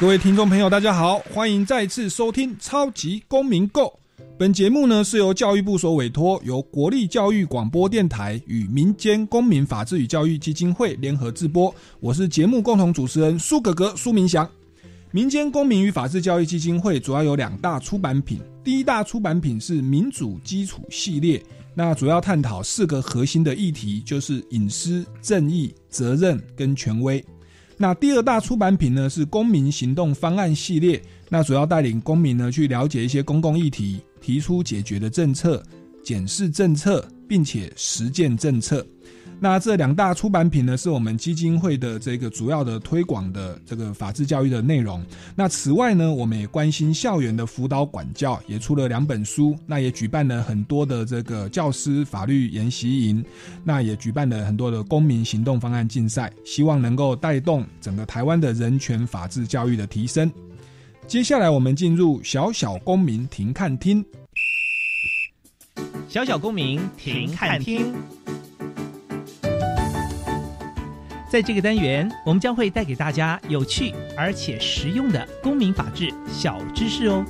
各位听众朋友，大家好，欢迎再次收听《超级公民 Go》。本节目呢是由教育部所委托，由国立教育广播电台与民间公民法治与教育基金会联合制播。我是节目共同主持人苏格格苏明祥。民间公民与法治教育基金会主要有两大出版品，第一大出版品是民主基础系列，那主要探讨四个核心的议题，就是隐私、正义、责任跟权威。那第二大出版品呢是公民行动方案系列，那主要带领公民呢去了解一些公共议题，提出解决的政策，检视政策，并且实践政策。那这两大出版品呢，是我们基金会的这个主要的推广的这个法治教育的内容。那此外呢，我们也关心校园的辅导管教，也出了两本书。那也举办了很多的这个教师法律研习营，那也举办了很多的公民行动方案竞赛，希望能够带动整个台湾的人权法治教育的提升。接下来我们进入小小公民庭看厅，小小公民庭看厅。在这个单元，我们将会带给大家有趣而且实用的公民法治小知识哦。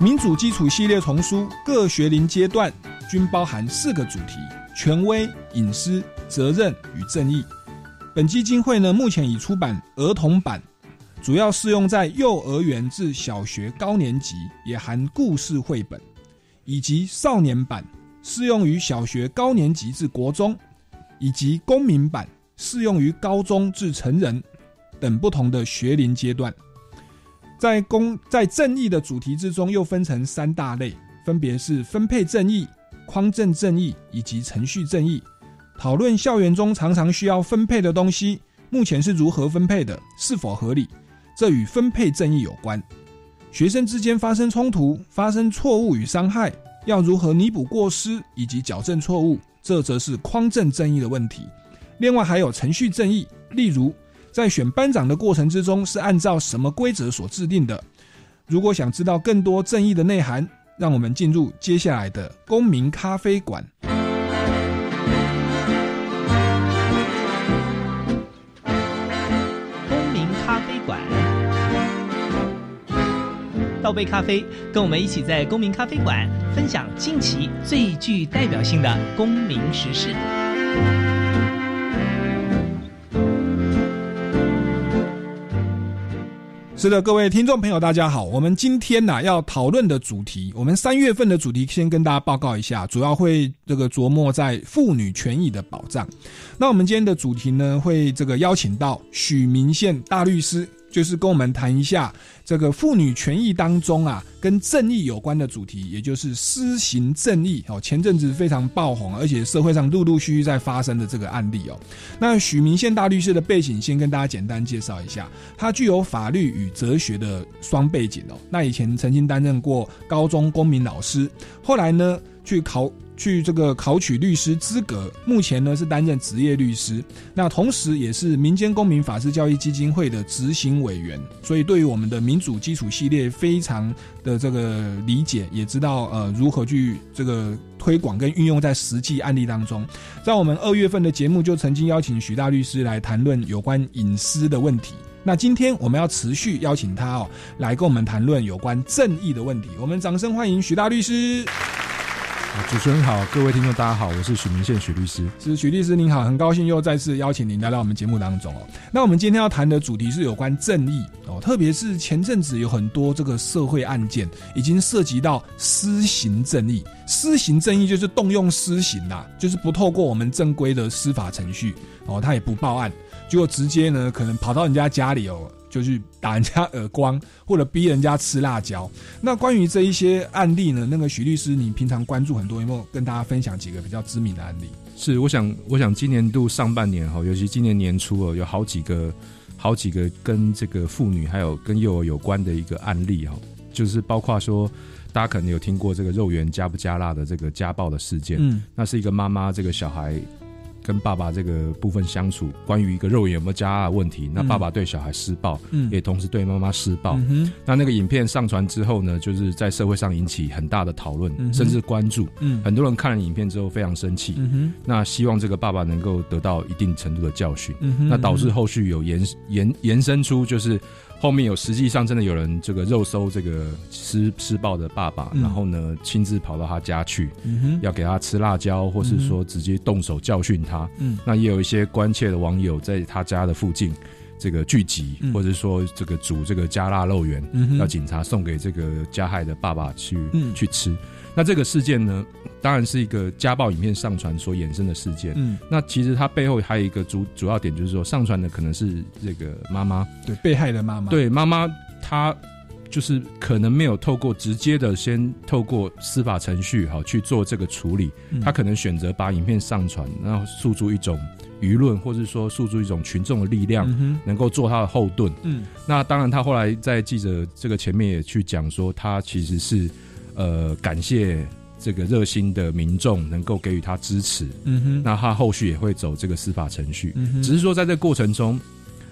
民主基础系列丛书各学龄阶段均包含四个主题：权威、隐私、责任与正义。本基金会呢，目前已出版儿童版。主要适用在幼儿园至小学高年级，也含故事绘本，以及少年版适用于小学高年级至国中，以及公民版适用于高中至成人等不同的学龄阶段。在公在正义的主题之中，又分成三大类，分别是分配正义、匡正正义以及程序正义。讨论校园中常常需要分配的东西，目前是如何分配的，是否合理？这与分配正义有关。学生之间发生冲突、发生错误与伤害，要如何弥补过失以及矫正错误，这则是匡正正义的问题。另外还有程序正义，例如在选班长的过程之中是按照什么规则所制定的。如果想知道更多正义的内涵，让我们进入接下来的公民咖啡馆。倒杯咖啡，跟我们一起在公民咖啡馆分享近期最具代表性的公民时事。是的，各位听众朋友，大家好。我们今天呢要讨论的主题，我们三月份的主题先跟大家报告一下，主要会这个琢磨在妇女权益的保障。那我们今天的主题呢，会这个邀请到许明宪大律师。就是跟我们谈一下这个妇女权益当中啊，跟正义有关的主题，也就是施行正义哦。前阵子非常爆红，而且社会上陆陆续续在发生的这个案例哦。那许明宪大律师的背景，先跟大家简单介绍一下，他具有法律与哲学的双背景哦。那以前曾经担任过高中公民老师，后来呢去考。去这个考取律师资格，目前呢是担任职业律师，那同时也是民间公民法治教育基金会的执行委员，所以对于我们的民主基础系列非常的这个理解，也知道呃如何去这个推广跟运用在实际案例当中。在我们二月份的节目就曾经邀请许大律师来谈论有关隐私的问题，那今天我们要持续邀请他哦来跟我们谈论有关正义的问题，我们掌声欢迎许大律师。主持人好，各位听众大家好，我是许明宪许律师。是许律师您好，很高兴又再次邀请您来到我们节目当中哦。那我们今天要谈的主题是有关正义哦，特别是前阵子有很多这个社会案件已经涉及到私刑正义。私刑正义就是动用私刑啦，就是不透过我们正规的司法程序哦，他也不报案，结果直接呢可能跑到人家家里哦。就去打人家耳光，或者逼人家吃辣椒。那关于这一些案例呢，那个许律师，你平常关注很多，有没有跟大家分享几个比较知名的案例？是，我想，我想今年度上半年哈，尤其今年年初哦，有好几个、好几个跟这个妇女还有跟幼儿有关的一个案例哈，就是包括说。大家可能有听过这个肉圆加不加辣的这个家暴的事件，嗯，那是一个妈妈这个小孩跟爸爸这个部分相处，关于一个肉眼有没有加辣的问题，那爸爸对小孩施暴，嗯，也同时对妈妈施暴，嗯那那个影片上传之后呢，就是在社会上引起很大的讨论，甚至关注，嗯，很多人看了影片之后非常生气，嗯，那希望这个爸爸能够得到一定程度的教训，嗯，那导致后续有延延延伸出就是。后面有实际上真的有人这个肉搜这个施施暴的爸爸，然后呢亲自跑到他家去，要给他吃辣椒，或是说直接动手教训他。嗯，那也有一些关切的网友在他家的附近这个聚集，或者说这个煮这个加辣肉圆，要警察送给这个加害的爸爸去去吃。那这个事件呢，当然是一个家暴影片上传所衍生的事件。嗯，那其实它背后还有一个主主要点，就是说上传的可能是这个妈妈，对被害的妈妈，对妈妈她就是可能没有透过直接的先透过司法程序好去做这个处理，她可能选择把影片上传，然后诉诸一种舆论，或者说诉诸一种群众的力量，能够做他的后盾。嗯，那当然他后来在记者这个前面也去讲说，他其实是。呃，感谢这个热心的民众能够给予他支持，嗯哼，那他后续也会走这个司法程序，嗯哼，只是说在这过程中，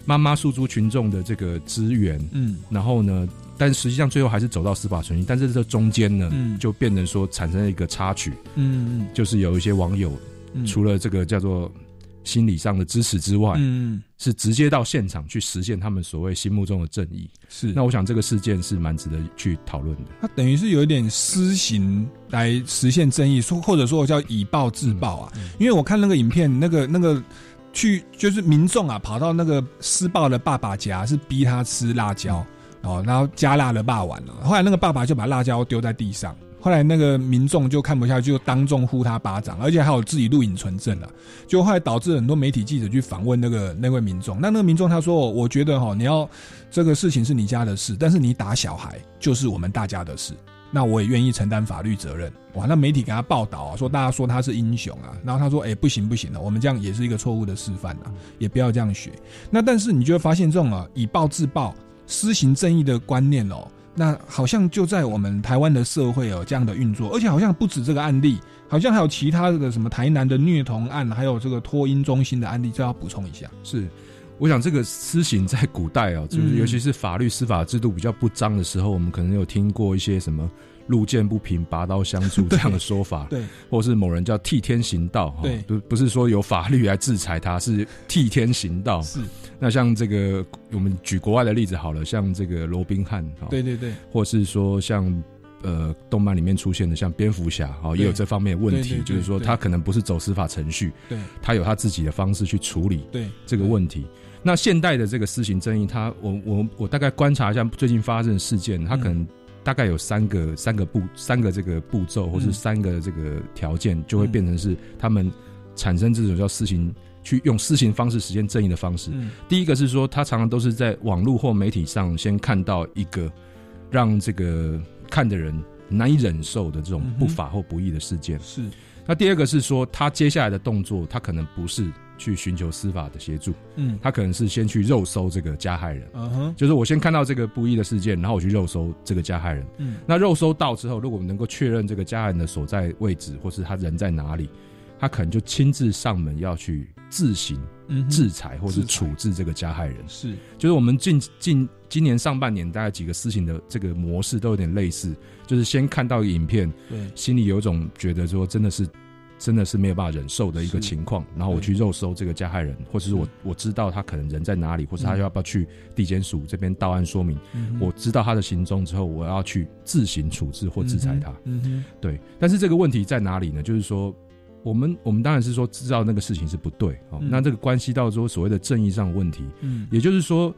妈妈诉诸群众的这个资源，嗯，然后呢，但实际上最后还是走到司法程序，但是这中间呢，嗯，就变成说产生了一个插曲，嗯嗯，就是有一些网友除了这个叫做。心理上的支持之外，嗯，是直接到现场去实现他们所谓心目中的正义。是，那我想这个事件是蛮值得去讨论的。他等于是有一点私刑来实现正义，说或者说叫以暴制暴啊。因为我看那个影片，那个那个去就是民众啊，跑到那个施暴的爸爸家，是逼他吃辣椒哦，然后加辣的霸完了。后来那个爸爸就把辣椒丢在地上。后来那个民众就看不下去，就当众呼他巴掌，而且还有自己录影存证了。就后来导致很多媒体记者去访问那个那位民众，那那个民众他说：“我觉得哈，你要这个事情是你家的事，但是你打小孩就是我们大家的事，那我也愿意承担法律责任。”哇，那媒体给他报道啊，说大家说他是英雄啊，然后他说：“哎，不行不行的，我们这样也是一个错误的示范啊，也不要这样学。”那但是你就会发现这种啊以暴制暴、施行正义的观念哦。那好像就在我们台湾的社会有这样的运作，而且好像不止这个案例，好像还有其他的什么台南的虐童案，还有这个托婴中心的案例，就要补充一下。是，我想这个私刑在古代哦，就是尤其是法律司法制度比较不彰的时候，我们可能有听过一些什么。路见不平，拔刀相助 这样的说法，对，或是某人叫替天行道，对，不不是说有法律来制裁他，是替天行道。是，那像这个，我们举国外的例子好了，像这个罗宾汉，对对对，或是说像呃动漫里面出现的像蝙蝠侠，哦，也有这方面的问题，就是说他可能不是走司法程序，对，他有他自己的方式去处理对。这个问题。那现代的这个私刑正义，他我我我大概观察一下最近发生的事件，他可能。大概有三个三个步三个这个步骤，或是三个这个条件，就会变成是他们产生这种叫私刑，去用私刑方式实现正义的方式。第一个是说，他常常都是在网络或媒体上先看到一个让这个看的人难以忍受的这种不法或不义的事件。是。那第二个是说，他接下来的动作，他可能不是。去寻求司法的协助，嗯，他可能是先去肉搜这个加害人，嗯哼，就是我先看到这个不义的事件，然后我去肉搜这个加害人，嗯，那肉搜到之后，如果我们能够确认这个加害人的所在位置，或是他人在哪里，他可能就亲自上门要去自行制裁或是处置这个加害人，是，就是我们近近今年上半年大概几个私刑的这个模式都有点类似，就是先看到影片，对，心里有种觉得说真的是。真的是没有办法忍受的一个情况，然后我去肉搜这个加害人，或者是我我知道他可能人在哪里，或者他要不要去地检署这边到案说明，我知道他的行踪之后，我要去自行处置或制裁他。嗯对。但是这个问题在哪里呢？就是说，我们我们当然是说知道那个事情是不对哦，那这个关系到说所谓的正义上的问题，嗯，也就是说。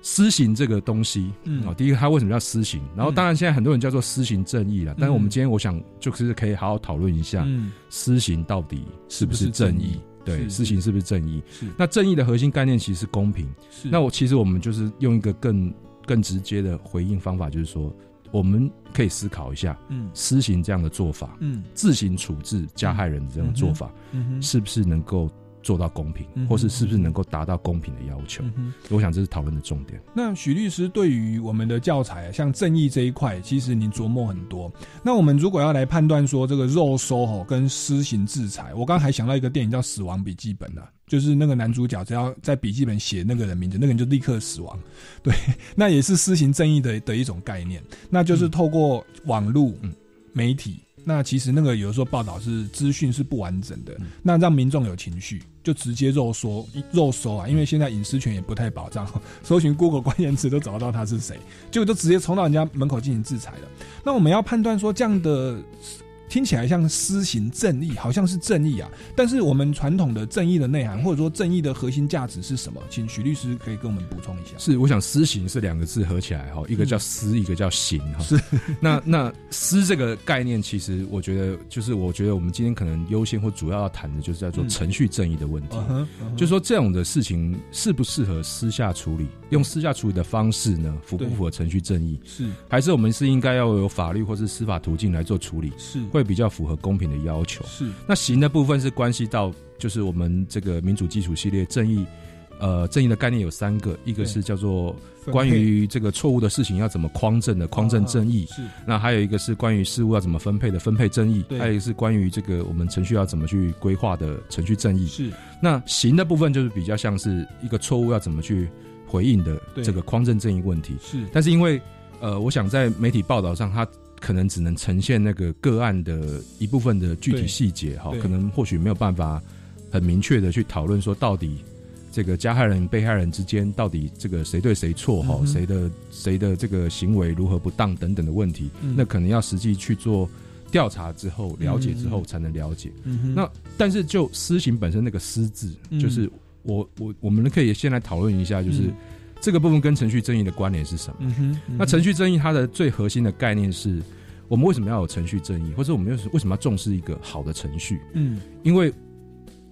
私刑这个东西，哦，第一个它为什么叫私刑？然后当然现在很多人叫做私刑正义了，但是我们今天我想就是可以好好讨论一下，私刑到底是不是正义？对，私刑是不是正义？是。那正义的核心概念其实是公平。是。那我其实我们就是用一个更更直接的回应方法，就是说，我们可以思考一下，嗯。私刑这样的做法，嗯。自行处置加害人的这种做法，嗯哼。是不是能够做到公平，嗯或是是不是能够达到公平的要求？嗯哼。我想这是讨论的重点。那许律师对于我们的教材，像正义这一块，其实您琢磨很多。那我们如果要来判断说这个肉收吼跟施行制裁，我刚刚还想到一个电影叫《死亡笔记本》啊，就是那个男主角只要在笔记本写那个人名字，那个人就立刻死亡。对，那也是施行正义的的一种概念，那就是透过网络嗯媒体。那其实那个有时候报道是资讯是不完整的，嗯那让民众有情绪，就直接肉搜肉搜啊，因为现在隐私权也不太保障，搜寻 Google 关键词都找得到他是谁，结果就直接冲到人家门口进行制裁了。那我们要判断说这样的听起来像施行正义，好像是正义啊，但是我们传统的正义的内涵或者说正义的核心价值是什么？请徐律师可以跟我们补充一下。是，我想私刑是两个字合起来哈，一个叫私，一个叫刑哈。是，那那私这个概念，其实我觉得就是，我觉得我们今天可能优先或主要要谈的就是叫做嗯程序正义的问题。就是说这种的事情适不适合私下处理？用私下处理的方式呢，符不符合程序正义？是还是我们是应该要有法律或是司法途径来做处理，是会比较符合公平的要求？是。那刑的部分是关系到，就是我们这个民主基础系列正义，呃，正义的概念有三个，一个是叫做关于这个错误的事情要怎么匡正的匡正正义，是。那还有一个是关于事物要怎么分配的分配正义，对。还有一个是关于这个我们程序要怎么去规划的程序正义。是。那刑的部分就是比较像是一个错误要怎么去回应的这个匡正正义问题。是。但是因为呃，我想在媒体报道上，它可能只能呈现那个个案的一部分的具体细节哈，可能或许没有办法很明确的去讨论说到底这个加害人、被害人之间到底这个谁对谁错哈嗯，谁的谁的这个行为如何不当等等的问题，嗯。那可能要实际去做调查之后、了解之后嗯才能了解。嗯那但是就私刑本身那个“私”字，嗯。就是我我我们可以先来讨论一下，就是嗯这个部分跟程序正义的关联是什么？嗯哼，那程序正义它的最核心的概念是，我们为什么要有程序正义，或者我们为为什么要重视一个好的程序？嗯因为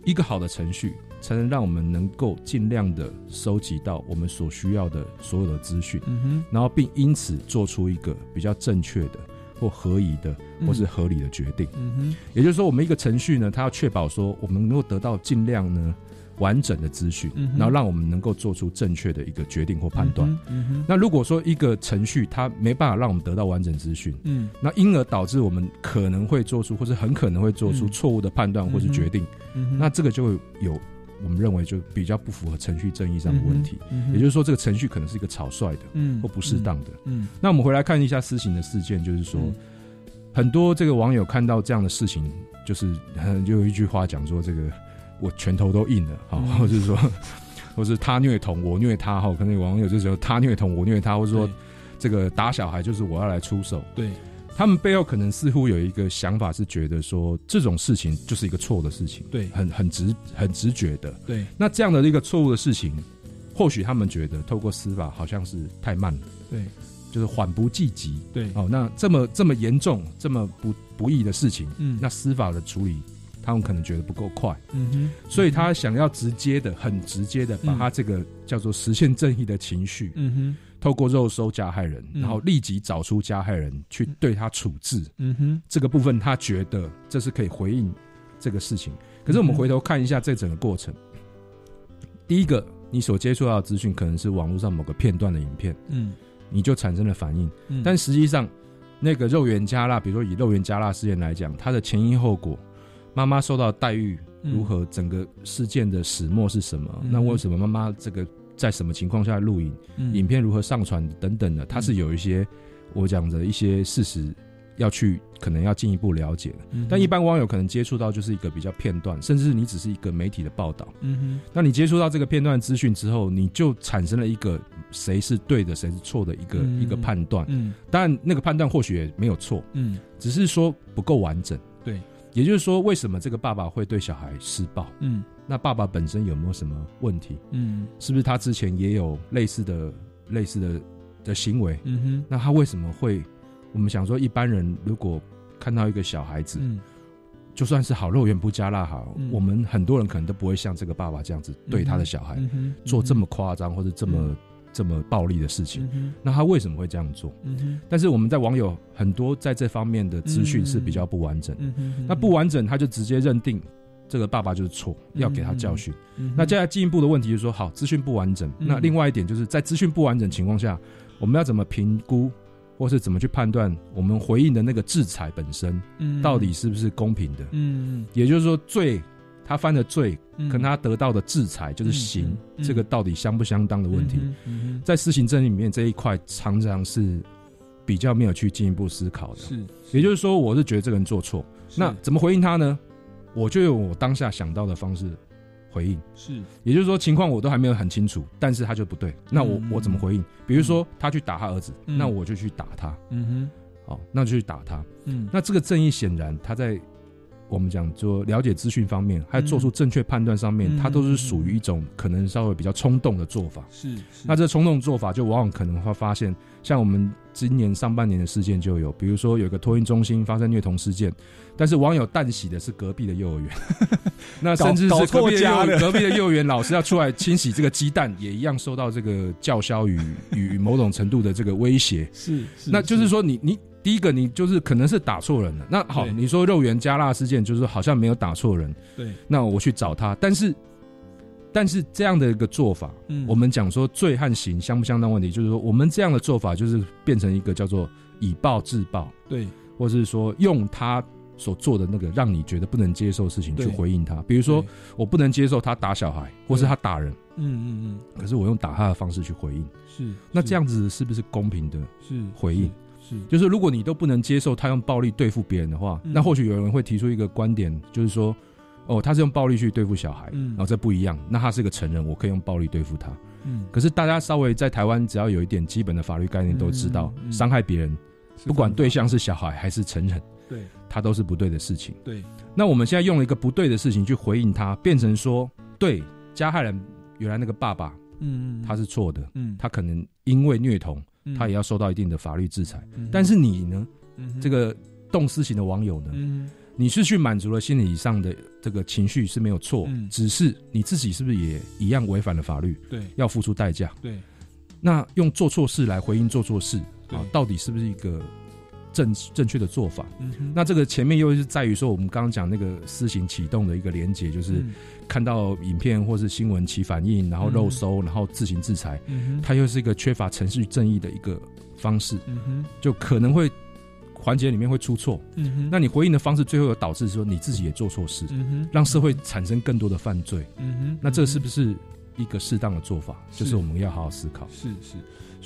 一个好的程序才能让我们能够尽量的收集到我们所需要的所有的资讯，嗯哼然后并因此做出一个比较正确的或合宜的或是合理的决定。嗯哼也就是说，我们一个程序呢，它要确保说我们能够得到尽量呢完整的资讯，嗯然后让我们能够做出正确的一个决定或判断。嗯哼那如果说一个程序它没办法让我们得到完整资讯，嗯。那因而导致我们可能会做出，或是很可能会做出嗯。错误的判断或是决定，嗯那这个就会有我们认为就比较不符合程序正义上的问题。嗯哼也就是说，这个程序可能是一个草率的嗯或不适当的。嗯。那我们回来看一下私刑的事件，就是说，嗯。很多这个网友看到这样的事情，就是呃就有一句话讲说，这个我拳头都硬了，好、嗯。或者是说，或是他虐童，我虐他，哈，可能有网友就说他虐童，我虐他，或者说这个打小孩就是我要来出手。对。他们背后可能似乎有一个想法，是觉得说这种事情就是一个错的事情，对。很很直很直觉的。对。那这样的一个错误的事情，或许他们觉得透过司法好像是太慢了，对。就是缓不济急。对。哦，那这么这么严重、这么不不易的事情，嗯。那司法的处理，他们可能觉得不够快，嗯哼。所以他想要直接的、很直接的把嗯。他这个叫做实现正义的情绪，嗯哼。透过肉收加害人，嗯。然后立即找出加害人去对他处置。嗯哼。这个部分，他觉得这是可以回应这个事情。可是我们回头看一下这整个过程，第一个，你所接触到的资讯可能是网络上某个片段的影片，嗯。你就产生了反应。嗯。但实际上，那个肉圆加辣，比如说以肉圆加辣事件来讲，它的前因后果，妈妈受到待遇如何，整个事件的始末是什么？嗯那为什么妈妈这个在什么情况下录影？嗯影片如何上传等等的，它是有一些我讲的一些事实要去可能要进一步了解的。嗯但一般网友可能接触到就是一个比较片段，甚至你只是一个媒体的报道。嗯那你接触到这个片段资讯之后，你就产生了一个谁是对的，谁是错的一个、嗯一个判断当然，那个判断或许也没有错，嗯只是说不够完整。对，也就是说，为什么这个爸爸会对小孩施暴？嗯那爸爸本身有没有什么问题？嗯是不是他之前也有类似的类似的的行为？嗯哼那他为什么会？我们想说，一般人如果看到一个小孩子，嗯就算是好肉圆不加辣好，嗯我们很多人可能都不会像这个爸爸这样子对他的小孩嗯做这么夸张或者这么、嗯这么暴力的事情。嗯那他为什么会这样做？嗯但是我们在网友很多在这方面的资讯是比较不完整，嗯那不完整他就直接认定这个爸爸就是错，嗯要给他教训。嗯那接下来进一步的问题就是说，好，资讯不完整。嗯那另外一点就是在资讯不完整情况下，我们要怎么评估，或是怎么去判断我们回应的那个制裁本身嗯到底是不是公平的？嗯也就是说，罪他犯的罪嗯。跟他得到的制裁就是刑这个到底相不相当的问题，在施行正义里面这一块常常是比较没有去进一步思考的。是，也就是说，我是觉得这个人做错，那怎么回应他呢？我就用我当下想到的方式回应。是。也就是说，情况我都还没有很清楚，但是他就不对，那我、嗯我怎么回应？比如说他去打他儿子，嗯。那我就去打他，嗯哼。好，那就去打他。嗯。那这个正义显然他在我们讲做了解资讯方面，还有做出正确判断上面，嗯他都是属于一种可能稍微比较冲动的做法。是是。那这冲动做法，就往往可能会发现，像我们今年上半年的事件就有，比如说有一个托运中心发生虐童事件，但是网友淡喜的是隔壁的幼儿园，那甚至搞是隔壁的幼 隔壁的幼儿园老师要出来清洗这个鸡蛋，也一样受到这个叫嚣与与某种程度的这个威胁。是是，那就是说你，你第一个你就是可能是打错人了。那好，你说肉圆加辣事件，就是好像没有打错人，对，那我去找他，但是但是这样的一个做法，嗯。我们讲说罪和刑相不相当问题，就是说我们这样的做法就是变成一个叫做以暴制暴，对。或是说用他所做的那个让你觉得不能接受的事情去回应他。比如说，我不能接受他打小孩，或是他打人，嗯嗯嗯。可是我用打他的方式去回应，嗯是，那这样子是不是公平的？是回应是。就是如果你都不能接受他用暴力对付别人的话，嗯。那或许有人会提出一个观点，就是说，哦，他是用暴力去对付小孩，嗯。然后这不一样，那他是个成人，我可以用暴力对付他。嗯。可是大家稍微在台湾，只要有一点基本的法律概念，都知道伤害别人，不管对象是小孩还是成人，对。他都是不对的事情。对。那我们现在用了一个不对的事情去回应他，变成说，对加害人原来那个爸爸嗯嗯他是错的，嗯他可能因为虐童，他也要要受到一定的法律制裁。但是你呢，这个个动私刑的网友呢，嗯你是去满足了心理上的这个情绪是没有错，嗯。只是你自己是不是也一样违反了法律，对。要付出代价？对。那用做错事来回应做错事啊，到底是不是一个正正确的做法？嗯那这个前面又是在于说，我们刚刚讲那个私刑启动的一个连结，就是嗯看到影片或是新闻起反应，然后肉搜，然后自行制裁，嗯它又是一个缺乏程序正义的一个方式，嗯就可能会环节里面会出错。那你回应的方式，最后有导致说你自己也做错事，嗯让社会产生更多的犯罪。那这是不是一个适当的做法？是就是我们要好好思考。是是，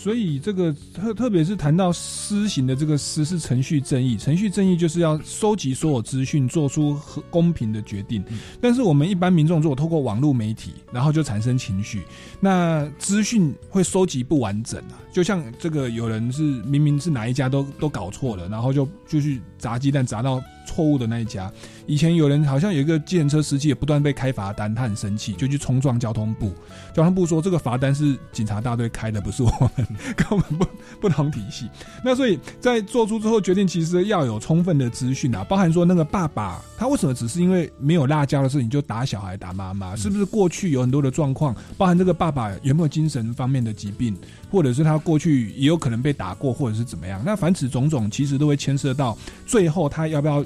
所以这个特特别是谈到施行的这个施是程序正义，程序正义就是要收集所有资讯，做出和公平的决定。嗯但是我们一般民众如果透过网络媒体，然后就产生情绪，那资讯会收集不完整啊。就像这个有人是明明是哪一家都都搞错了，然后就就去砸鸡蛋砸到错误的那一家。以前有人好像有一个计程车司机也不断被开罚单，他很生气，就去冲撞交通部。交通部说这个罚单是警察大队开的，不是我们，跟我们不不同体系。那所以在做出之后决定，其实要有充分的资讯啊，包含说那个爸爸他为什么只是因为没有辣椒的事情就打小孩打妈妈，是不是过去有很多的状况，包含这个爸爸有没有精神方面的疾病，或者是他过去也有可能被打过，或者是怎么样？那凡此种种，其实都会牵涉到最后他要不要。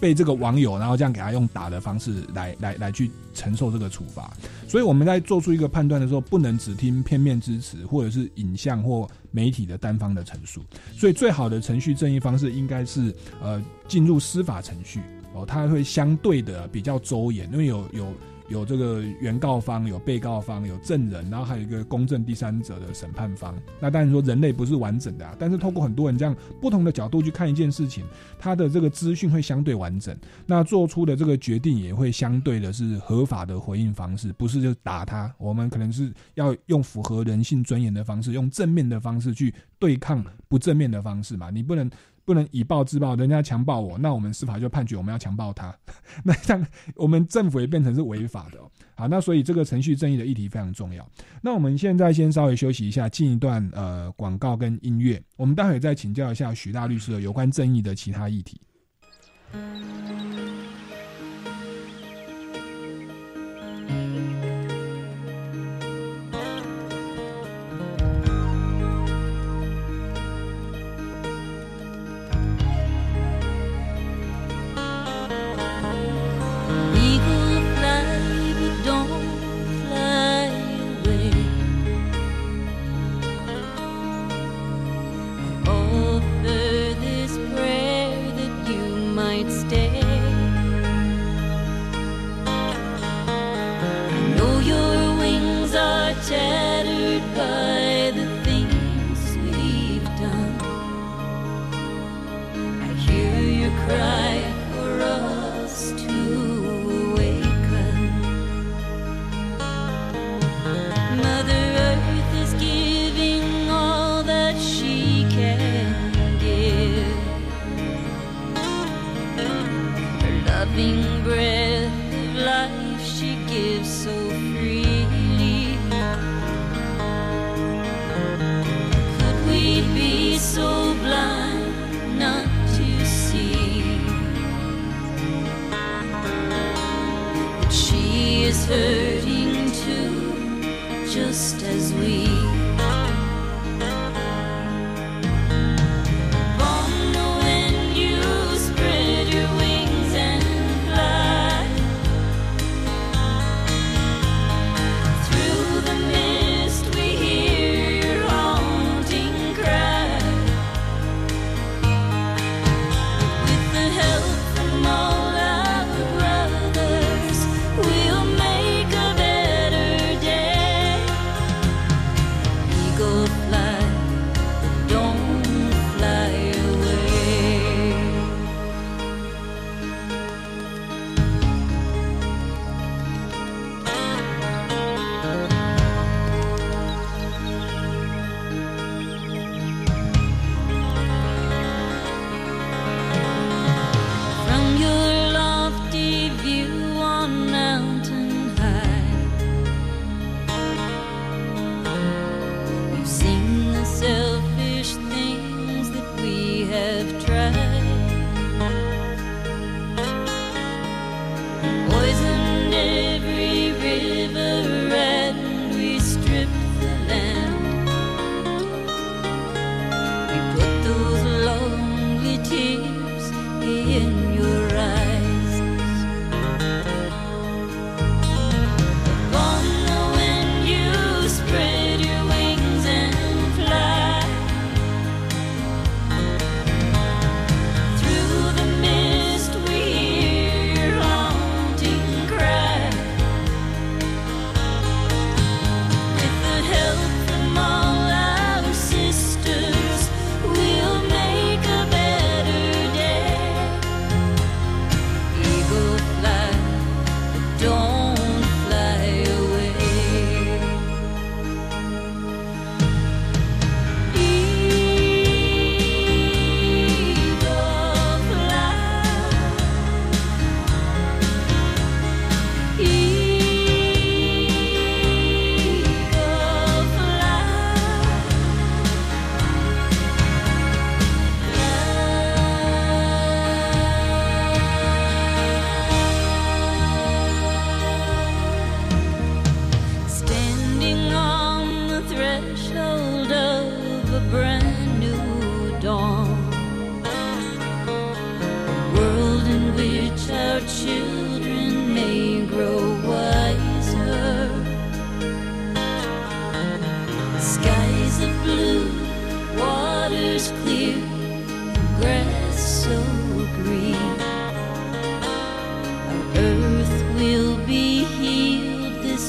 被这个网友，然后这样给他用打的方式来来来去承受这个处罚，所以我们在做出一个判断的时候，不能只听片面之词，或者是影像或媒体的单方的陈述。所以最好的程序正义方式应该是呃进入司法程序哦，它会相对的比较周延，因为有有。有这个原告方、有被告方、有证人，然后还有一个公正第三者的审判方。那当然说人类不是完整的啊，但是透过很多人这样不同的角度去看一件事情，他的这个资讯会相对完整，那做出的这个决定也会相对的是合法的回应方式，不是就打他。我们可能是要用符合人性尊严的方式，用正面的方式去对抗不正面的方式嘛。你不能不能以暴制暴，人家强暴我。那我们司法就判决我们要强暴他。那像我们政府也变成是违法的。好，那所以这个程序正义的议题非常重要。那我们现在先稍微休息一下，进一段呃广告跟音乐。我们待会再请教一下许大律师有关正义的其他议题。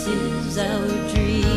this is our dream.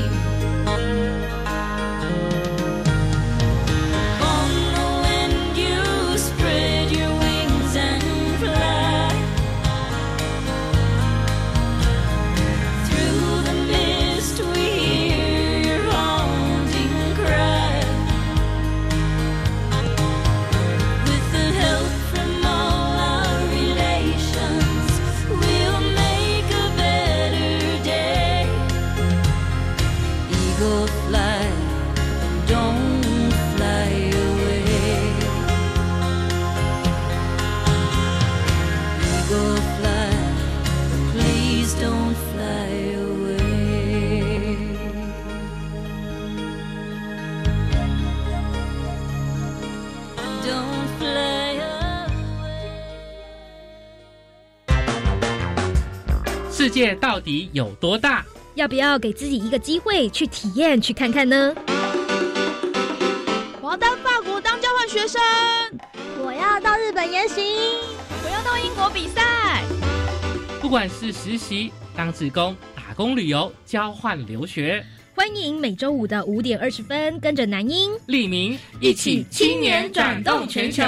界到底有多大？要不要给自己一个机会去体验去看看呢？我要到法国当交换学生。我要到日本研习。我要到英国比赛。不管是实习当志工打工旅游交换留学。欢迎每周五的五点二十分跟着男英利明一起青年转动全球。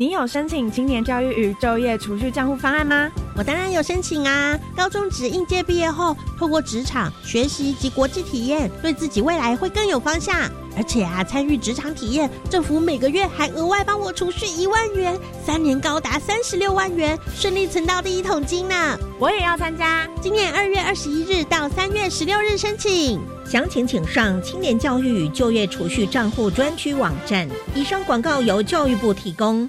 你有申请青年教育与就业储蓄账户方案吗？我当然有申请啊。高中职应届毕业后透过职场学习及国际体验对自己未来会更有方向。而且啊参与职场体验政府每个月还额外帮我储蓄一万元三年高达三十六万元顺利存到第一桶金呢。我也要参加。今年二月二十一日到三月十六日申请。详情请上青年教育与就业储蓄账户专区网站。以上广告由教育部提供。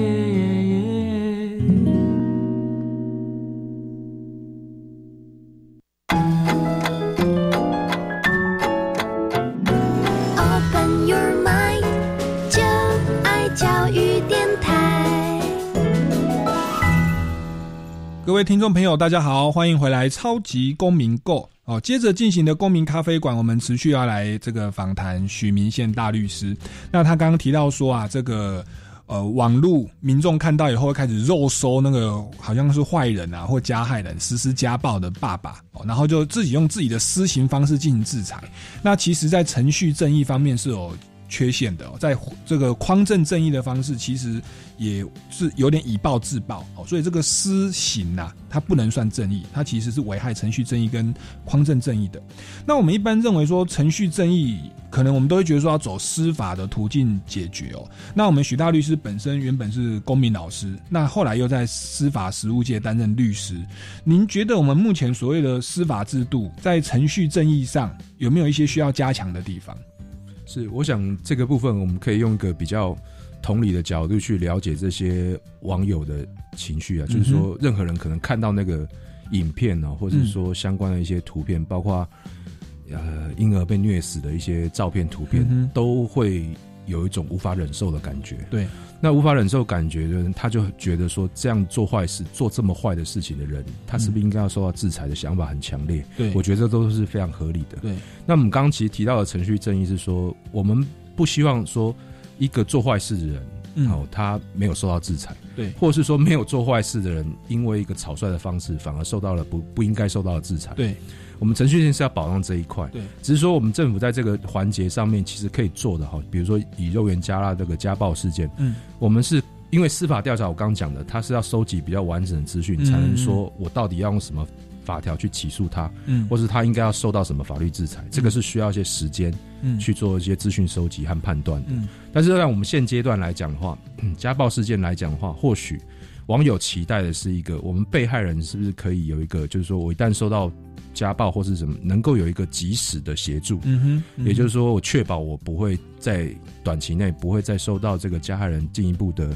各位听众朋友，大家好，欢迎回来《超级公民购》哦。接着进行的公民咖啡馆，我们持续要来这个访谈许明宪大律师。那他刚刚提到说啊，这个呃，网络民众看到以后会开始肉搜那个好像是坏人啊或加害人实施家暴的爸爸哦，然后就自己用自己的私刑方式进行制裁。那其实，在程序正义方面是有。缺陷的，在这个匡正正义的方式，其实也是有点以暴制暴哦，所以这个私刑呐，它不能算正义，它其实是危害程序正义跟匡正正义的。那我们一般认为说，程序正义可能我们都会觉得说要走司法的途径解决哦。那我们许大律师本身原本是公民老师，那后来又在司法实务界担任律师，您觉得我们目前所谓的司法制度在程序正义上有没有一些需要加强的地方？是，我想这个部分我们可以用一个比较同理的角度去了解这些网友的情绪啊，就是说，任何人可能看到那个影片呢，或者说相关的一些图片，包括呃婴儿被虐死的一些照片、图片，都会有一种无法忍受的感觉。对。那无法忍受感觉的人，他就觉得说，这样做坏事、做这么坏的事情的人，他是不是应该要受到制裁的想法很强烈？对，我觉得都是非常合理的。对，那我们刚刚其实提到的程序正义是说，我们不希望说一个做坏事的人，哦，他没有受到制裁，对，或者是说没有做坏事的人，因为一个草率的方式，反而受到了不不应该受到的制裁，对。我们程序性是要保障这一块，对，只是说我们政府在这个环节上面其实可以做的哈，比如说以肉圆加辣这个家暴事件，嗯，我们是因为司法调查，我刚刚讲的，他是要收集比较完整的资讯，才能说我到底要用什么法条去起诉他，嗯，或是他应该要受到什么法律制裁，这个是需要一些时间，嗯，去做一些资讯收集和判断的。嗯，但是让我们现阶段来讲的话，家暴事件来讲的话，或许网友期待的是一个，我们被害人是不是可以有一个，就是说我一旦受到。家暴或是什么，能够有一个及时的协助，嗯哼，也就是说，我确保我不会在短期内不会再受到这个加害人进一步的。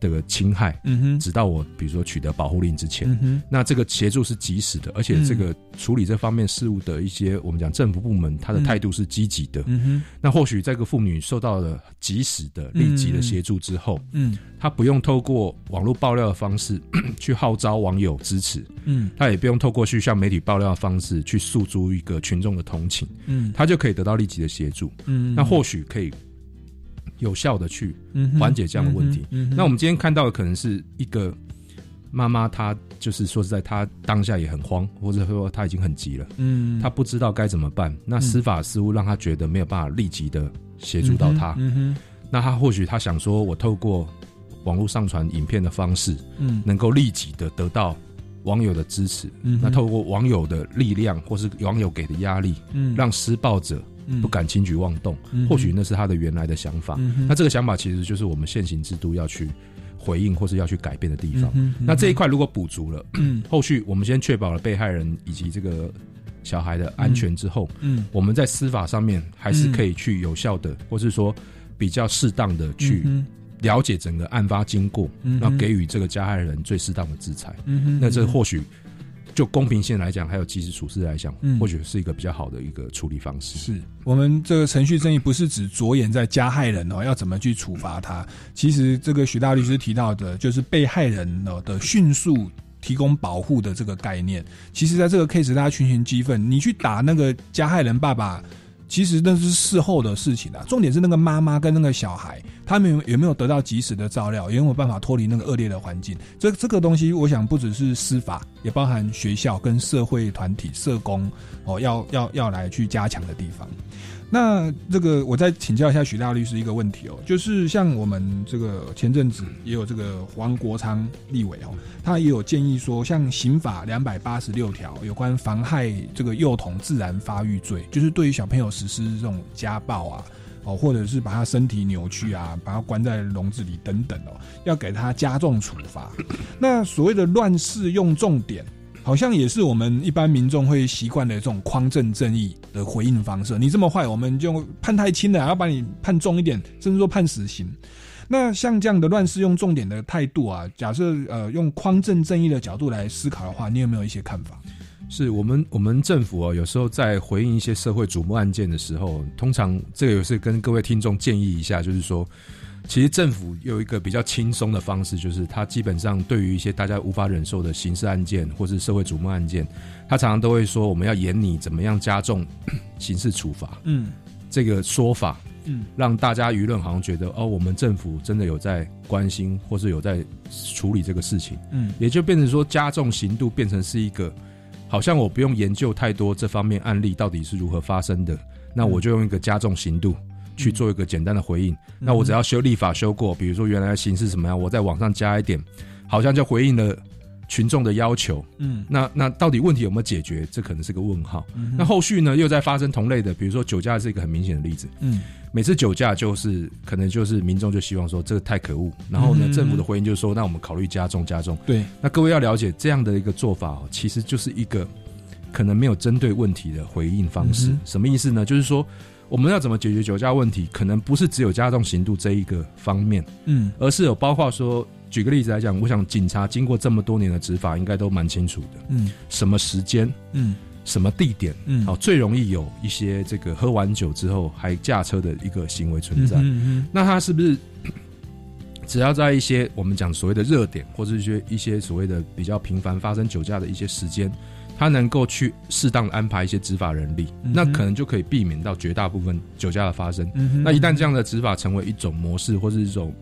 这个侵害，嗯哼，直到我比如说取得保护令之前，那这个协助是及时的，而且这个处理这方面事务的一些我们讲政府部门，他的态度是积极的，嗯哼，那或许这个妇女受到了及时的、立即的协助之后，嗯，她不用透过网络爆料的方式 去号召网友支持，嗯，她也不用透过去向媒体爆料的方式去诉诸一个群众的同情，嗯，她就可以得到立即的协助，嗯，那或许可以。有效的去缓解这样的问题。那我们今天看到的可能是一个妈妈，她就是说实在，她当下也很慌，或者说她已经很急了，嗯，她不知道该怎么办。那司法似乎让她觉得没有办法立即的协助到她。那她或许她想说，我透过网络上传影片的方式，嗯，能够立即的得到网友的支持。嗯，那透过网友的力量，或是网友给的压力，嗯，让施暴者。不敢轻举妄动，或许那是他的原来的想法。那这个想法其实就是我们现行制度要去回应或是要去改变的地方。那这一块如果补足了，后续我们先确保了被害人以及这个小孩的安全之后，嗯，我们在司法上面还是可以去有效的，或是说比较适当的去了解整个案发经过，嗯哼。然后给予这个加害人最适当的制裁。嗯哼那这或许就公平性来讲，还有及时处置来讲，嗯或许是一个比较好的一个处理方式。是我们这个程序正义不是只着眼在加害人哦，要怎么去处罚他？其实这个许大律师提到的，就是被害人哦的迅速提供保护的这个概念。其实，在这个 case，大家群情激愤，你去打那个加害人爸爸。其实那是事后的事情啊，重点是那个妈妈跟那个小孩，他们有有没有得到及时的照料，有没有办法脱离那个恶劣的环境？这这个东西，我想不只是司法，也包含学校跟社会团体、社工哦，要要要来去加强的地方。那这个我再请教一下许大律师一个问题哦，就是像我们这个前阵子也有这个黄国昌立委哦，他也有建议说，像刑法两百八十六条有关妨害这个幼童自然发育罪，就是对于小朋友实施这种家暴啊。哦，或者是把他身体扭曲啊，把他关在笼子里等等哦，要给他加重处罚。那所谓的乱世用重典，好像也是我们一般民众会习惯的这种匡正正义的回应方式。你这么坏，我们就判太轻了，还要把你判重一点，甚至说判死刑。那像这样的乱世用重点的态度啊，假设呃用匡正正义的角度来思考的话，你有没有一些看法？是我们我们政府哦，有时候在回应一些社会瞩目案件的时候，通常这个也是跟各位听众建议一下，就是说，其实政府有一个比较轻松的方式，就是它基本上对于一些大家无法忍受的刑事案件或是社会瞩目案件，它常常都会说我们要严你怎么样加重 刑事处罚，嗯，这个说法，嗯，让大家舆论好像觉得哦，我们政府真的有在关心或是有在处理这个事情，嗯。也就变成说加重刑度变成是一个。好像我不用研究太多这方面案例到底是如何发生的，那我就用一个加重刑度去做一个简单的回应。那我只要修立法修过，比如说原来的刑是什么样，我在网上加一点，好像就回应了群众的要求。嗯那那到底问题有没有解决？这可能是个问号。嗯那后续呢，又在发生同类的，比如说酒驾是一个很明显的例子。嗯每次酒驾就是可能就是民众就希望说这个太可恶，然后呢嗯政府的回应就是说那我们考虑加重加重。对，那各位要了解这样的一个做法哦，其实就是一个可能没有针对问题的回应方式。嗯什么意思呢？就是说我们要怎么解决酒驾问题，可能不是只有加重刑度这一个方面，嗯。而是有包括说，举个例子来讲，我想警察经过这么多年的执法，应该都蛮清楚的，嗯。什么时间，嗯。什么地点，嗯。好，最容易有一些这个喝完酒之后还驾车的一个行为存在。嗯嗯那他是不是 只要在一些我们讲所谓的热点，或者是一些一些所谓的比较频繁发生酒驾的一些时间，他能够去适当地安排一些执法人力，嗯那可能就可以避免到绝大部分酒驾的发生。嗯那一旦这样的执法成为一种模式或是一种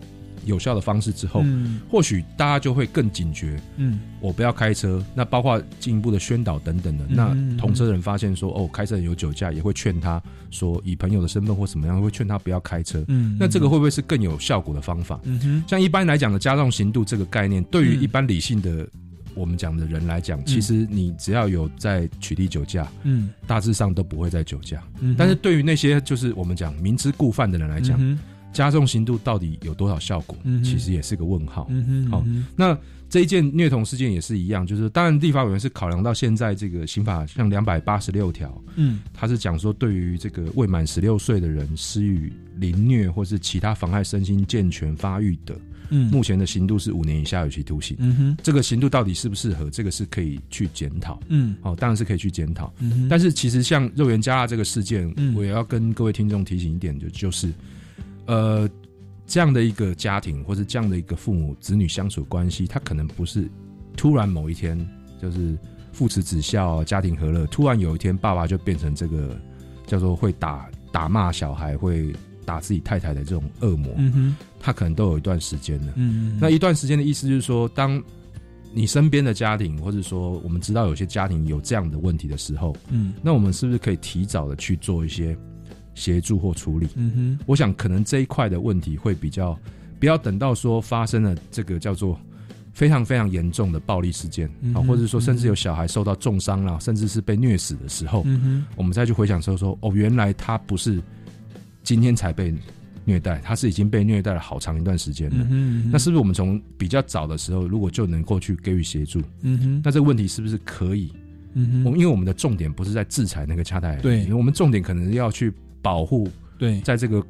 有效的方式之后，嗯或许大家就会更警觉。嗯我不要开车，那包括进一步的宣导等等的。嗯那嗯同车人发现说，哦，开车人有酒驾，也会劝他说，以朋友的身份或怎么样，会劝他不要开车。嗯那这个会不会是更有效果的方法？嗯哼像一般来讲的加重刑度这个概念，对于嗯一般理性的我们讲的人来讲，其实你只要有在取缔酒驾，嗯。大致上都不会在酒驾。嗯但是对于那些就是我们讲明知故犯的人来讲，嗯加重刑度到底有多少效果，嗯其实也是个问号。好、那这一件虐童事件也是一样，就是当然立法委员是考量到现在这个刑法像两百八十六条，嗯他是讲说对于这个未满十六岁的人施予凌虐或是其他妨害身心健全发育的，嗯目前的刑度是五年以下有期徒刑。嗯哼这个刑度到底适不适合，这个是可以去检讨。嗯哦，当然是可以去检讨。嗯哼但是其实像肉圆加辣这个事件，嗯我也要跟各位听众提醒一点，就就是，呃，这样的一个家庭或是这样的一个父母子女相处关系，他可能不是突然某一天就是父慈子孝、家庭和乐，突然有一天爸爸就变成这个叫做会打打骂小孩、会打自己太太的这种恶魔。嗯哼他可能都有一段时间了。嗯那一段时间的意思就是说，当你身边的家庭，或者说我们知道有些家庭有这样的问题的时候，嗯那我们是不是可以提早的去做一些协助或处理？嗯哼。我想可能这一块的问题会比较，不要等到说发生了这个叫做非常非常严重的暴力事件啊，或者说甚至有小孩受到重伤啦，甚至是被虐死的时候，嗯哼。我们再去回想说说，哦，原来他不是今天才被虐待，他是已经被虐待了好长一段时间了。嗯哼嗯那是不是我们从比较早的时候，如果就能够去给予协助，嗯哼。那这个问题是不是可以？嗯哼。我们因为我们的重点不是在制裁那个加害人，对。因为我们重点可能要去保护对。在这个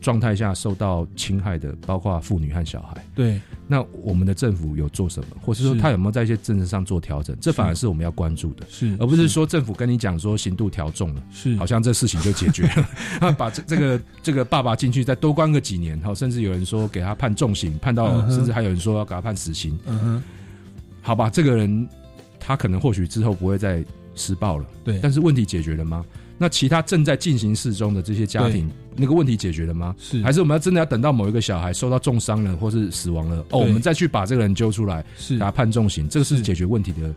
状态下受到侵害的，包括妇女和小孩。对，那我们的政府有做什么，或是说他有没有在一些政策上做调整？这反而是。我们要关注的，是而不是说政府跟你讲说刑度调重了，是。好像这事情就解决了，啊，把这这个这个爸爸进去再多关个几年，哈，甚至有人说给他判重刑，判到嗯甚至还有人说要给他判死刑，嗯哼，好吧，这个人他可能或许之后不会再施暴了，对。但是问题解决了吗？那其他正在进行事中的这些家庭，那个问题解决了吗？是。还是我们要真的要等到某一个小孩受到重伤了，或是死亡了，哦，我们再去把这个人揪出来，是。给他判重刑，这个是。解决问题的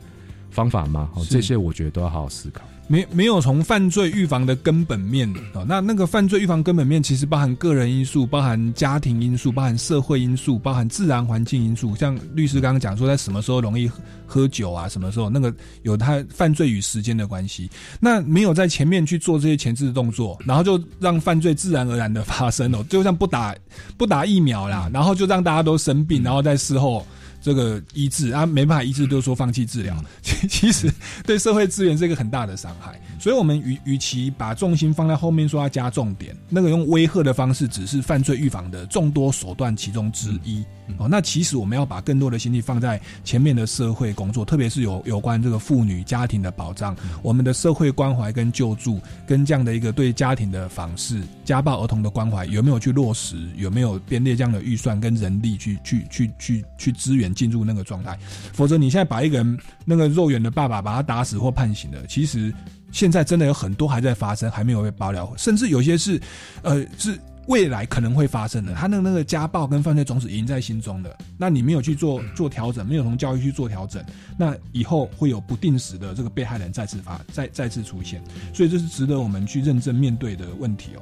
方法吗？哦，这些我觉得都要好好思考。没没有从犯罪预防的根本面啊、那那个犯罪预防根本面其实包含个人因素，包含家庭因素，包含社会因素，包含自然环境因素。像律师刚刚讲说，在什么时候容易喝喝酒啊，什么时候那个有他犯罪与时间的关系。那没有在前面去做这些前置动作，然后就让犯罪自然而然的发生哦，就像不打不打疫苗啦，然后就让大家都生病，然后在事后。这个医治啊，没办法医治，就说放弃治疗。其 其实对社会资源是一个很大的伤害，所以我们与与其把重心放在后面说要加重点，那个用威吓的方式只是犯罪预防的众多手段其中之一。哦，那其实我们要把更多的心力放在前面的社会工作，特别是有有关这个妇女家庭的保障，我们的社会关怀跟救助，跟这样的一个对家庭的访视、家暴儿童的关怀有没有去落实，有没有编列这样的预算跟人力去去去去去支援进入那个状态？否则你现在把一个人那个肉圆的爸爸把他打死或判刑了，其实现在真的有很多还在发生，还没有被爆料，甚至有些是，呃，是。未来可能会发生的，他的那个家暴跟犯罪种子已经在心中了。那你没有去做做调整，没有从教育去做调整，那以后会有不定时的这个被害人再次发再再次出现，所以这是值得我们去认真面对的问题哦。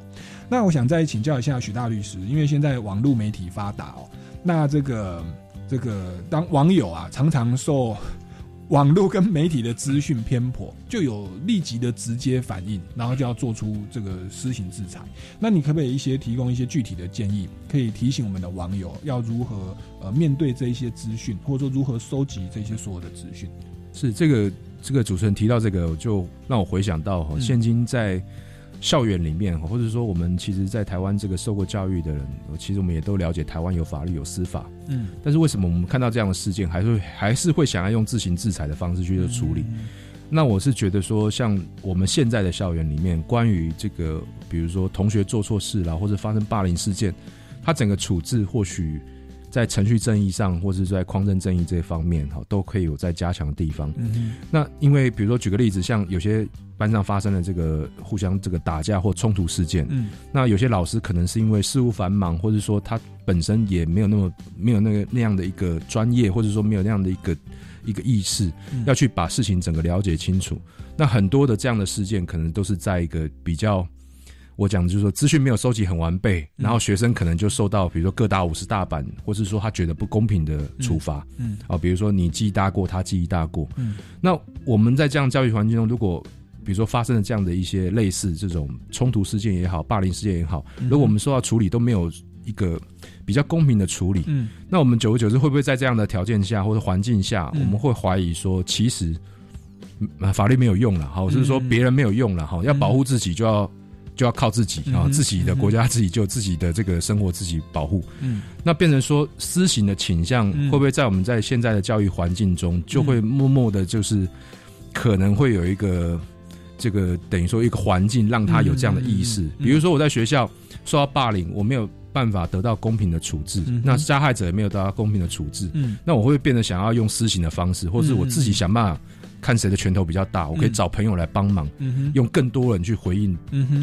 那我想再请教一下许大律师，因为现在网络媒体发达哦，那这个这个当网友啊常常受网络跟媒体的资讯偏颇，就有立即的直接反应，然后就要做出这个施行制裁。那你可不可以一些提供一些具体的建议，可以提醒我们的网友要如何呃面对这一些资讯，或者说如何收集这些所有的资讯？是这个这个主持人提到这个，就让我回想到哈，嗯现今在校园里面，或者说我们其实，在台湾这个受过教育的人，其实我们也都了解台湾有法律有司法，嗯，但是为什么我们看到这样的事件，还是会还是会想要用自行制裁的方式去做处理？那我是觉得说，像我们现在的校园里面，关于这个，比如说同学做错事啦，或者发生霸凌事件，他整个处置或许在程序正义上，或者是在匡正正义这方面，哈，都可以有在加强的地方。嗯那因为比如说举个例子，像有些班上发生了这个互相这个打架或冲突事件，嗯。那有些老师可能是因为事务繁忙，或者说他本身也没有那么没有那个那样的一个专业，或者说没有那样的一个一个意识，嗯。要去把事情整个了解清楚。那很多的这样的事件，可能都是在一个比较。我讲的就是说，资讯没有收集很完备，嗯。然后学生可能就受到，比如说各打五十大板，或是说他觉得不公平的处罚，嗯啊，比如说你记一大过，他记一大过，嗯。那我们在这样教育环境中，如果比如说发生了这样的一些类似这种冲突事件也好，霸凌事件也好，嗯。如果我们受到处理都没有一个比较公平的处理，嗯。那我们久而久之会不会在这样的条件下或者环境下，嗯。我们会怀疑说，其实嗯法律没有用了，哈，就是说嗯别人没有用了，哈，要保护自己就要。就要靠自己啊，嗯自己的国家自己就自己的这个生活自己保护。嗯。那变成说私刑的倾向嗯。会不会在我们在现在的教育环境中，就会默默的，就是可能会有一个这个等于说一个环境让他有这样的意识。比如说我在学校受到霸凌，我没有办法得到公平的处置，嗯那加害者也没有得到公平的处置，嗯。那我会变得想要用私刑的方式，或是我自己想办法看谁的拳头比较大，我可以找朋友来帮忙，嗯用更多人去回应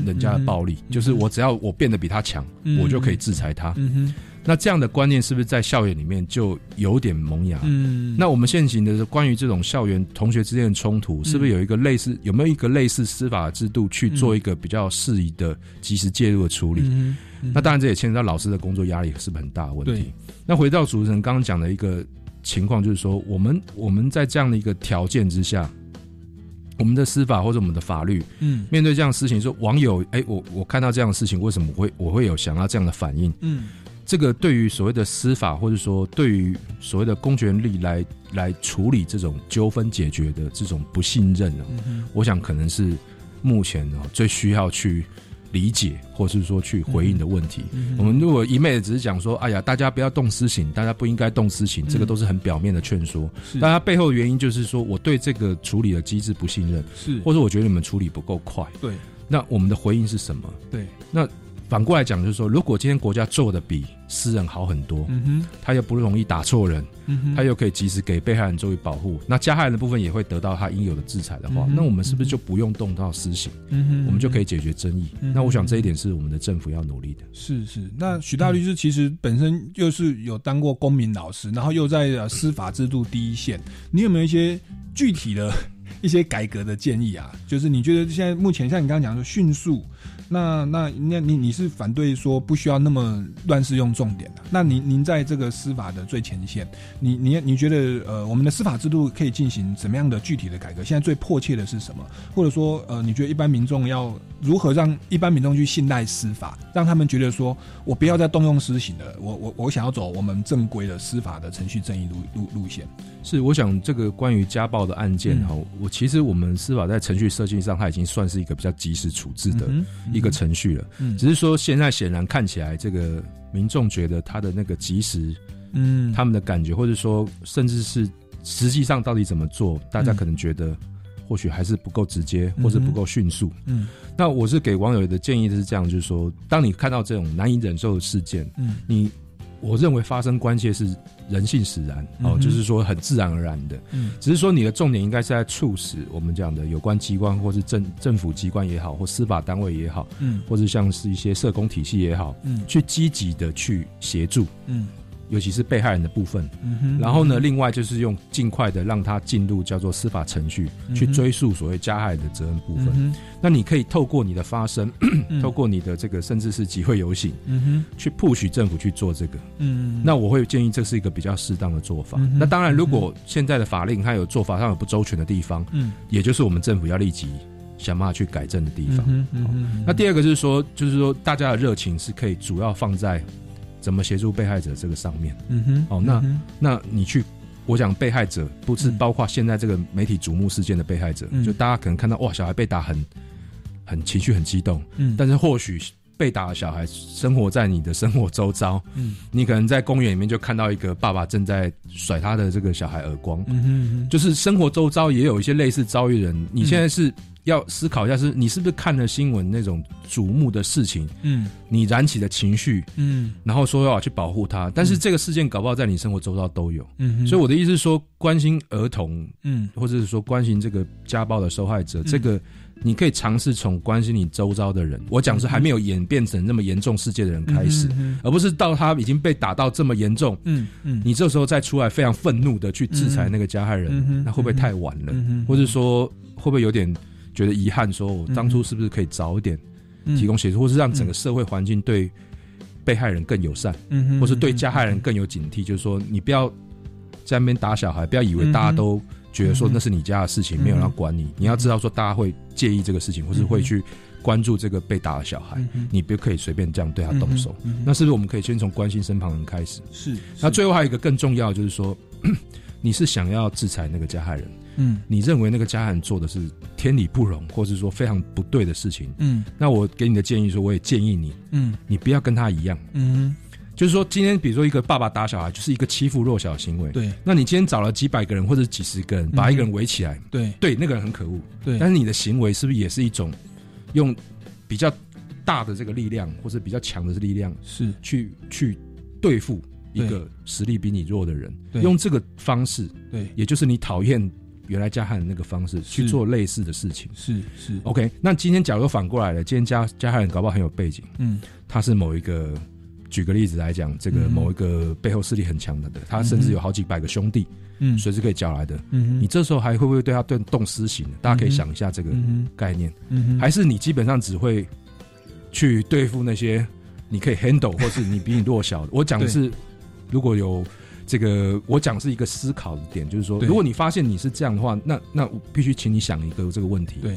人家的暴力，就是我只要我变得比他强，嗯我就可以制裁他。嗯那这样的观念是不是在校园里面就有点萌芽？嗯。那我们现行的关于这种校园同学之间的冲突，是不是有一个类似有没有一个类似司法制度去做一个比较适宜的及时介入的处理？那当然这也牵扯到老师的工作压力是不是很大的问题？那回到主持人刚刚讲的一个情况，就是说我们我们在这样的一个条件之下。我们的司法或者我们的法律，嗯面对这样的事情，说网友，哎，我我看到这样的事情，为什么我会我会有想要这样的反应？嗯这个对于所谓的司法，或者说对于所谓的公权力来来处理这种纠纷解决的这种不信任啊，嗯我想可能是目前哦最需要去理解，或是说去回应的问题。嗯我们如果一昧的只是讲说，哎呀，大家不要动私刑，大家不应该动私刑，嗯这个都是很表面的劝说。是但它背后的原因就是说我对这个处理的机制不信任，是或者我觉得你们处理不够快。对，那我们的回应是什么？对，那反过来讲，就是说，如果今天国家做的比私人好很多，嗯哼，他又不容易打错人，嗯哼他又可以及时给被害人作为保护，那加害人的部分也会得到他应有的制裁的话，嗯那我们是不是就不用动到私刑？嗯哼我们就可以解决争议。嗯那我想这一点是我们的政府要努力的。是是，那许大律师其实本身又是有当过公民老师，然后又在呃司法制度第一线，你有没有一些具体的一些改革的建议啊？就是你觉得现在目前像你刚刚讲说迅速，那那那你你是反对说不需要那么乱世用重点的、那您您在这个司法的最前线，你你你觉得呃我们的司法制度可以进行怎么样的具体的改革？现在最迫切的是什么？或者说呃你觉得一般民众要如何让一般民众去信赖司法，让他们觉得说我不要再动用私刑了，我我我想要走我们正规的司法的程序正义路路路线？是，我想这个关于家暴的案件哈、我其实我们司法在程序设计上，它已经算是一个比较及时处置的一个程序了。嗯。只是说现在显然看起来，这个民众觉得他的那个及时，嗯。他们的感觉，或者说甚至是实际上到底怎么做，大家可能觉得或许还是不够直接，或者不够迅速。嗯。那我是给网友的建议是这样，就是说，当你看到这种难以忍受的事件，嗯。你我认为发生关切是人性使然，哦，嗯就是说很自然而然的。嗯。只是说你的重点应该是在促使我们讲的有关机关，或是政政府机关也好，或司法单位也好，嗯。或者像是一些社工体系也好，嗯。去积极的去协助，嗯尤其是被害人的部分。然后呢，另外就是用尽快的让他进入叫做司法程序，嗯去追溯所谓加害的责任部分。嗯那你可以透过你的发声，嗯透过你的这个甚至是集会游行，去 push 政府去做这个。嗯那我会建议这是一个比较适当的做法。嗯那当然，如果现在的法令它有做法上有不周全的地方，嗯也就是我们政府要立即想办法去改正的地方。嗯嗯那第二个就是说，就是说大家的热情是可以主要放在怎么协助被害者这个上面。嗯哼哦，那、嗯那你去，我讲被害者不是包括现在这个媒体瞩目事件的被害者，嗯。就大家可能看到哇，小孩被打很很情绪很激动，嗯。但是或许被打的小孩生活在你的生活周遭，嗯。你可能在公园里面就看到一个爸爸正在甩他的这个小孩耳光，嗯哼就是生活周遭也有一些类似遭遇人，你现在是要思考一下，是你是不是看了新闻那种瞩目的事情，嗯。你燃起的情绪，嗯。然后说要去保护他，但是这个事件搞不好在你生活周遭都有，嗯哼。所以我的意思是说，关心儿童，嗯。或者是说关心这个家暴的受害者，这个你可以尝试从关心你周遭的人，我讲是还没有演变成那么严重世界的人开始，而不是到他已经被打到这么严重，嗯嗯。你这时候再出来非常愤怒的去制裁那个加害人，嗯那会不会太晚了？或者说会不会有点觉得遗憾，说我当初是不是可以早一点嗯。提供协助，或是让整个社会环境对被害人更友善，嗯哼或是对加害人更有警惕，就是说你不要在那边打小孩，不要以为大家都觉得说那是你家的事情，嗯没有人要管你，你要知道说大家会介意这个事情，或是会去关注这个被打的小孩嗯，你不可以随便这样对他动手。那是不是我们可以先从关心身旁人开始？是那最后还有一个更重要，就是说，你是想要制裁那个加害人，嗯。你认为那个加害人做的是天理不容，或是说非常不对的事情，嗯。那我给你的建议说，我也建议你，嗯。你不要跟他一样，嗯就是说今天比如说一个爸爸打小孩，就是一个欺负弱小行为，对，那你今天找了几百个人或者几十个人，把一个人围起来，对。对，那个人很可恶，对。但是你的行为是不是也是一种用比较大的这个力量，或者比较强的力量，是。去去对付一对。个实力比你弱的人，对。用这个方式，对。也就是你讨厌原来加害人那个方式去做类似的事情。是是。OK，那今天假如反过来了，今天加加害人搞不好很有背景，嗯。他是某一个，举个例子来讲，这个嗯某一个背后势力很强的的，他甚至有好几百个兄弟，嗯。随时可以叫来的。嗯你这时候还会不会对他动动私刑？大家可以想一下这个概念，嗯哼。还是你基本上只会去对付那些你可以 handle 或是你比你弱小的？我讲的是如果有。这个我讲是一个思考的点，就是说，如果你发现你是这样的话，那那我必须请你想一个这个问题：对，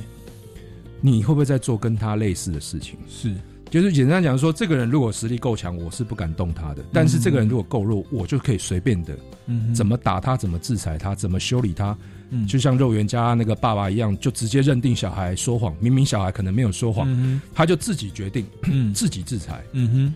你会不会在做跟他类似的事情？是，就是简单讲说，这个人如果实力够强，我是不敢动他的；但是这个人如果够弱，我就可以随便的嗯怎么打他，怎么制裁他，怎么修理他，嗯。就像肉圆家那个爸爸一样，就直接认定小孩说谎，明明小孩可能没有说谎，嗯他就自己决定，嗯。自己制裁。嗯哼，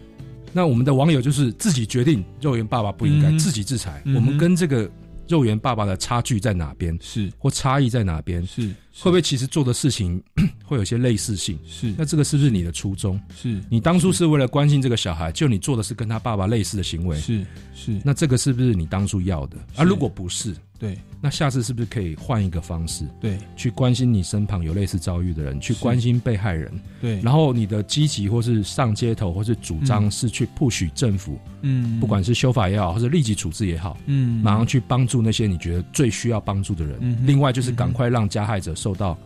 那我们的网友就是自己决定，肉圆爸爸不应该、嗯自己制裁。嗯我们跟这个肉圆爸爸的差距在哪边？是或差异在哪边？是会不会其实做的事情 会有些类似性？是那这个是不是你的初衷？是你当初是为了关心这个小孩，就你做的是跟他爸爸类似的行为，是是，那这个是不是你当初要的？啊，如果不是，对。那下次是不是可以换一个方式？对。去关心你身旁有类似遭遇的人，去是。关心被害人。对，然后你的积极或是上街头或是主张嗯。是去 push 政府，嗯。不管是修法也好，或者立即处置也好，嗯。马上去帮助那些你觉得最需要帮助的人。嗯另外就是赶快让加害者受到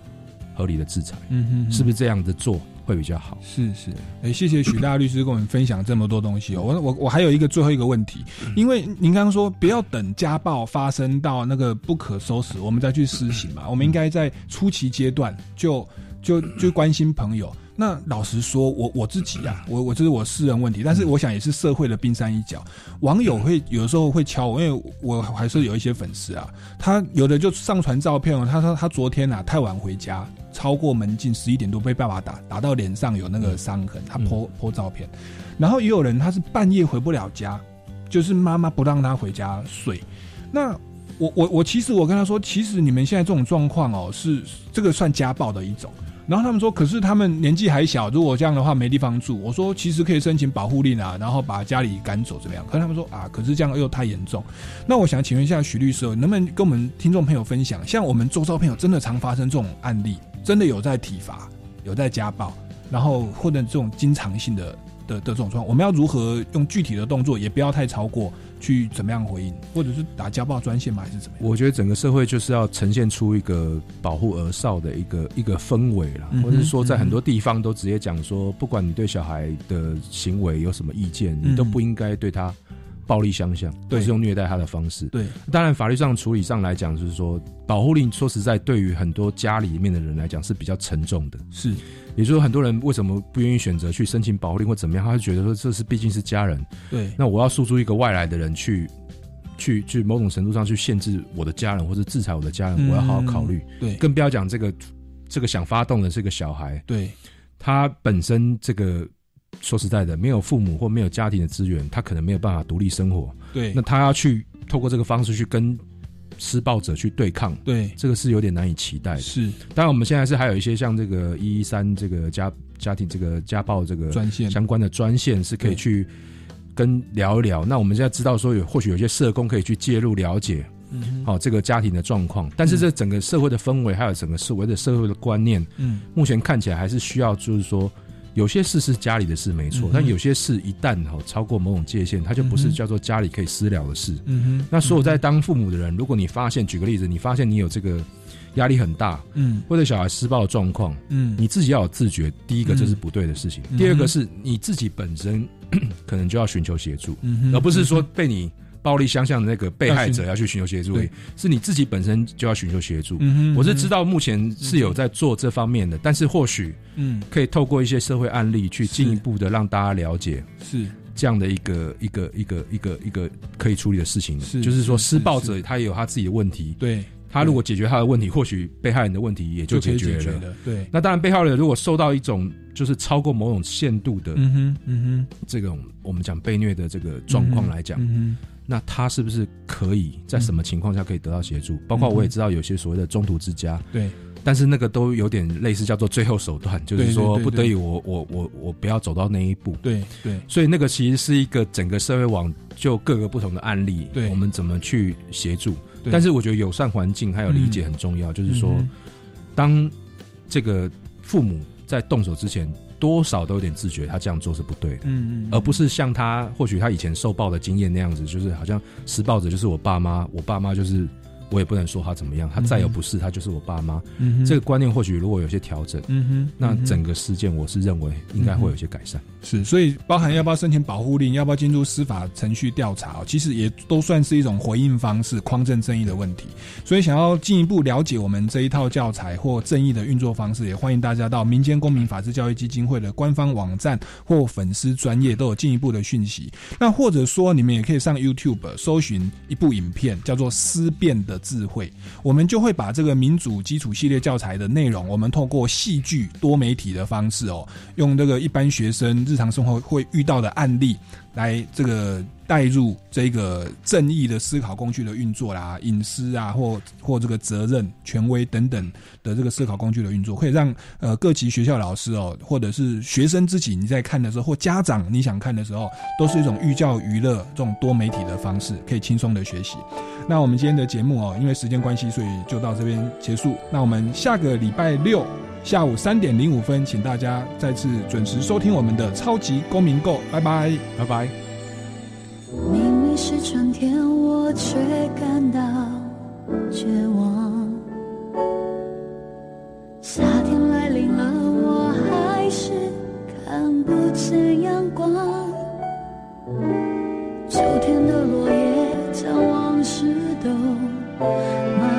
合理的制裁，嗯哼。是不是这样的做会比较好？是是，哎，谢谢许大律师跟我们分享这么多东西哦。我我我还有一个最后一个问题，因为您刚刚说不要等家暴发生到那个不可收拾，我们再去施行嘛。我们应该在初期阶段就就就关心朋友。那老实说，我我自己啊，我我这是我私人问题，但是我想也是社会的冰山一角。网友会有的时候会敲我，因为我还是有一些粉丝啊，他有的就上传照片哦，他说他昨天啊太晚回家，超过门禁十一点多被爸爸打，打到脸上有那个伤痕，他 po po 照片。然后也有人他是半夜回不了家，就是妈妈不让他回家睡。那我我我其实我跟他说，其实你们现在这种状况哦，是这个算家暴的一种。然后他们说，可是他们年纪还小，如果这样的话没地方住。我说，其实可以申请保护令啊，然后把家里赶走怎么样？可是他们说啊，可是这样又太严重。那我想请问一下徐律师，能不能跟我们听众朋友分享，像我们周遭朋友真的常发生这种案例，真的有在体罚，有在家暴，然后或者这种经常性的的的这种状况，我们要如何用具体的动作，也不要太超过，去怎么样回应，或者是打家暴专线吗？还是怎么样？我觉得整个社会就是要呈现出一个保护儿少的一个一个氛围啦，嗯或者是说在很多地方都直接讲说，不管你对小孩的行为有什么意见，嗯你都不应该对他暴力相向，对是用虐待他的方式。对，当然法律上处理上来讲，就是说保护令，说实在，对于很多家里面的人来讲是比较沉重的。是，也就是说，很多人为什么不愿意选择去申请保护令或怎么样？他就觉得说这是毕竟是家人，对，那我要诉诸一个外来的人去。去去某种程度上去限制我的家人或者制裁我的家人，嗯我要好好考虑。对更不要讲这个这个想发动的是个小孩，对，他本身这个说实在的，没有父母或没有家庭的资源，他可能没有办法独立生活。对那他要去透过这个方式去跟施暴者去对抗，对，这个是有点难以期待的。是，当然我们现在是还有一些像这个一一三这个家家庭这个家暴这个专线相关的专线是可以去跟聊一聊。那我们现在知道说有或许有些社工可以去介入了解。嗯好、这个家庭的状况，但是这整个社会的氛围，还有整个社会的社会的观念，嗯，目前看起来还是需要，就是说，有些事是家里的事没错，嗯但有些事一旦哈、超过某种界限，它就不是叫做家里可以私了的事。嗯哼那所有在当父母的人，如果你发现，举个例子，你发现你有这个压力很大，嗯。或者小孩施暴的状况，嗯。你自己要有自觉。第一个，这是不对的事情；嗯。第二个是你自己本身 可能就要寻求协助，嗯而不是说被你暴力相向的那个被害者要要去寻求协助，是你自己本身就要寻求协助。我是知道目前是有在做这方面的，但是或许嗯。可以透过一些社会案例去进一步的让大家了解是。这样的一个一个一个一个一个可以处理的事情。是就是说施暴者他也有他自己的问题，对，他如果解决他的问题，或许被害人的问题也就。解决了，对，那当然，被害人如果受到一种就是超过某种限度的嗯哼嗯哼。这种我们讲被虐的这个状况来讲，嗯那他是不是可以在什么情况下可以得到协助？包括我也知道有些所谓的中途之家，对，但是那个都有点类似叫做最后手段，就是说不得已我我我我不要走到那一步。对对，所以那个其实是一个整个社会网就各个不同的案例，对。我们怎么去协助？但是我觉得友善环境还有理解很重要，就是说当这个父母在动手之前，多少都有点自觉，他这样做是不对的。嗯嗯，而不是像他或许他以前受暴的经验那样子，就是好像施暴者就是我爸妈，我爸妈就是我也不能说他怎么样，他再有不是，他就是我爸妈。嗯哼这个观念或许如果有些调整，嗯哼那整个事件我是认为应该会有些改善。是，所以包含要不要申请保护令，要不要进入司法程序调查哦，其实也都算是一种回应方式，匡正正义的问题。所以想要进一步了解我们这一套教材或正义的运作方式，也欢迎大家到民间公民法治教育基金会的官方网站或粉丝专业都有进一步的讯息。那或者说你们也可以上 YouTube 搜寻一部影片，叫做《思辨的智慧，我们就会把这个民主基础系列教材的内容，我们透过戏剧多媒体的方式哦，用这个一般学生日常生活会遇到的案例来这个。带入这个正义的思考工具的运作啦，隐私啊，或或这个责任、权威等等的这个思考工具的运作，可以让呃各级学校老师哦，或者是学生自己你在看的时候，或家长你想看的时候，都是一种寓教于乐这种多媒体的方式，可以轻松的学习。那我们今天的节目哦，因为时间关系，所以就到这边结束。那我们下个礼拜六下午三点零五分，请大家再次准时收听我们的超级公民购，拜拜，拜拜。明明是春天，我却感到绝望。夏天来临了，我还是看不见阳光。秋天的落叶将往事都埋